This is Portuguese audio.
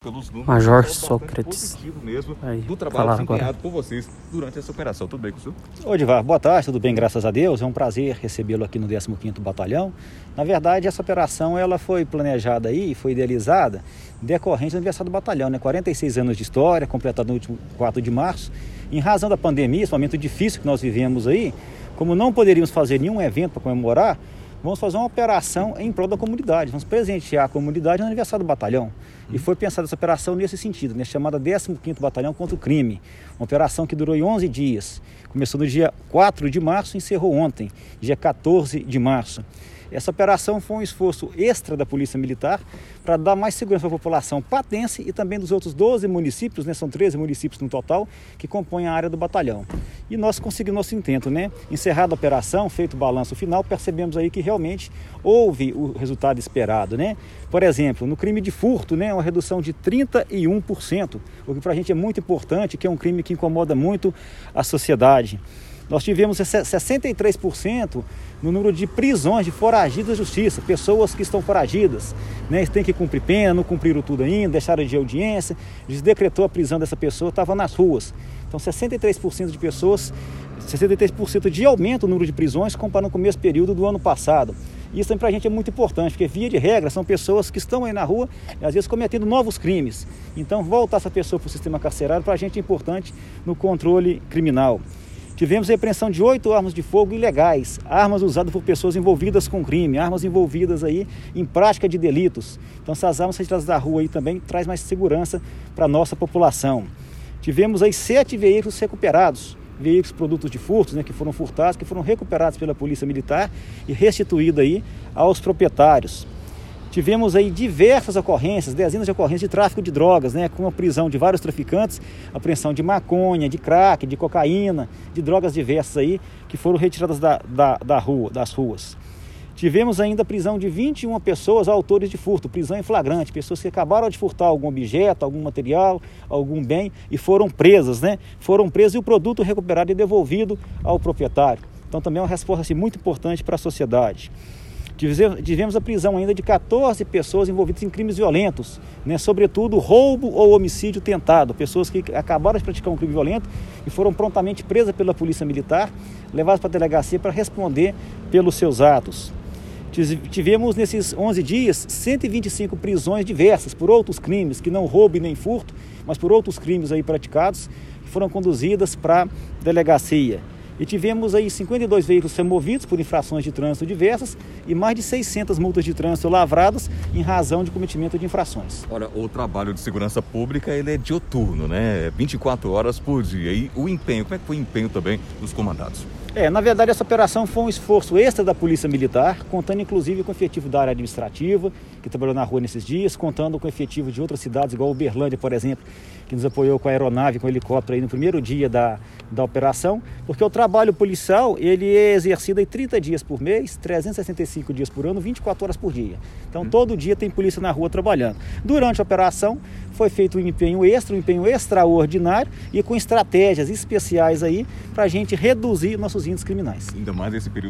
pelos números. Major é bastante Sócrates. mesmo Aí, do trabalho desempenhado agora. por vocês durante essa operação. Tudo bem com o senhor? Oi, Divar. Boa tarde, tudo bem? Graças a Deus. É um prazer recebê-lo aqui no 15º Batalhão. Na verdade, essa operação ela foi planejada aí, foi idealizada decorrente do aniversário do batalhão, né? 46 anos de história, completado no último 4 de março. Em razão da pandemia, esse momento difícil que nós vivemos aí, como não poderíamos fazer nenhum evento para comemorar, vamos fazer uma operação em prol da comunidade. Vamos presentear a comunidade no aniversário do batalhão. E foi pensada essa operação nesse sentido, né? chamada 15º Batalhão contra o Crime. Uma operação que durou 11 dias. Começou no dia 4 de março e encerrou ontem, dia 14 de março. Essa operação foi um esforço extra da Polícia Militar para dar mais segurança à população patense e também dos outros 12 municípios, né? são 13 municípios no total, que compõem a área do batalhão. E nós conseguimos nosso intento, né? Encerrada a operação, feito o balanço final, percebemos aí que realmente houve o resultado esperado, né? Por exemplo, no crime de furto, né, uma redução de 31%, o que para a gente é muito importante, que é um crime que incomoda muito a sociedade. Nós tivemos 63% no número de prisões de foragidos da justiça, pessoas que estão foragidas, né, têm que cumprir pena, não cumpriram tudo ainda, deixaram de audiência, decretou a prisão dessa pessoa, estava nas ruas. Então 63% de pessoas, 63% de aumento no número de prisões comparando com o mesmo período do ano passado. Isso para a gente é muito importante, porque via de regra são pessoas que estão aí na rua às vezes cometendo novos crimes. Então voltar essa pessoa para o sistema carcerário para a gente é importante no controle criminal. Tivemos apreensão de oito armas de fogo ilegais, armas usadas por pessoas envolvidas com crime, armas envolvidas aí em prática de delitos. Então essas armas retiradas da rua aí também traz mais segurança para a nossa população. Tivemos aí sete veículos recuperados, veículos produtos de furtos, né, que foram furtados, que foram recuperados pela Polícia Militar e restituídos aí aos proprietários. Tivemos aí diversas ocorrências, dezenas de ocorrências de tráfico de drogas, né, com a prisão de vários traficantes, apreensão de maconha, de crack, de cocaína, de drogas diversas aí que foram retiradas da, da, da rua, das ruas. Tivemos ainda a prisão de 21 pessoas autores de furto, prisão em flagrante, pessoas que acabaram de furtar algum objeto, algum material, algum bem e foram presas, né? Foram presas e o produto recuperado e devolvido ao proprietário. Então também é uma resposta assim, muito importante para a sociedade. Tivemos a prisão ainda de 14 pessoas envolvidas em crimes violentos, né? sobretudo roubo ou homicídio tentado, pessoas que acabaram de praticar um crime violento e foram prontamente presas pela polícia militar, levadas para a delegacia para responder pelos seus atos. Tivemos nesses 11 dias 125 prisões diversas por outros crimes, que não roubo e nem furto, mas por outros crimes aí praticados, que foram conduzidas para a delegacia. E tivemos aí 52 veículos removidos por infrações de trânsito diversas e mais de 600 multas de trânsito lavradas em razão de cometimento de infrações. Olha, o trabalho de segurança pública ele é dioturno, né? 24 horas por dia. E o empenho, como é que foi o empenho também dos comandados? É, na verdade essa operação foi um esforço extra da Polícia Militar, contando inclusive com o efetivo da área administrativa, que trabalhou na rua nesses dias, contando com o efetivo de outras cidades, igual Uberlândia, por exemplo, que nos apoiou com a aeronave, com o helicóptero aí no primeiro dia da, da operação, porque o trabalho policial, ele é exercido aí 30 dias por mês, 365 dias por ano, 24 horas por dia. Então hum. todo dia tem polícia na rua trabalhando. Durante a operação foi feito um empenho extra, um empenho extraordinário e com estratégias especiais aí para a gente reduzir nossos índices criminais. Ainda mais nesse período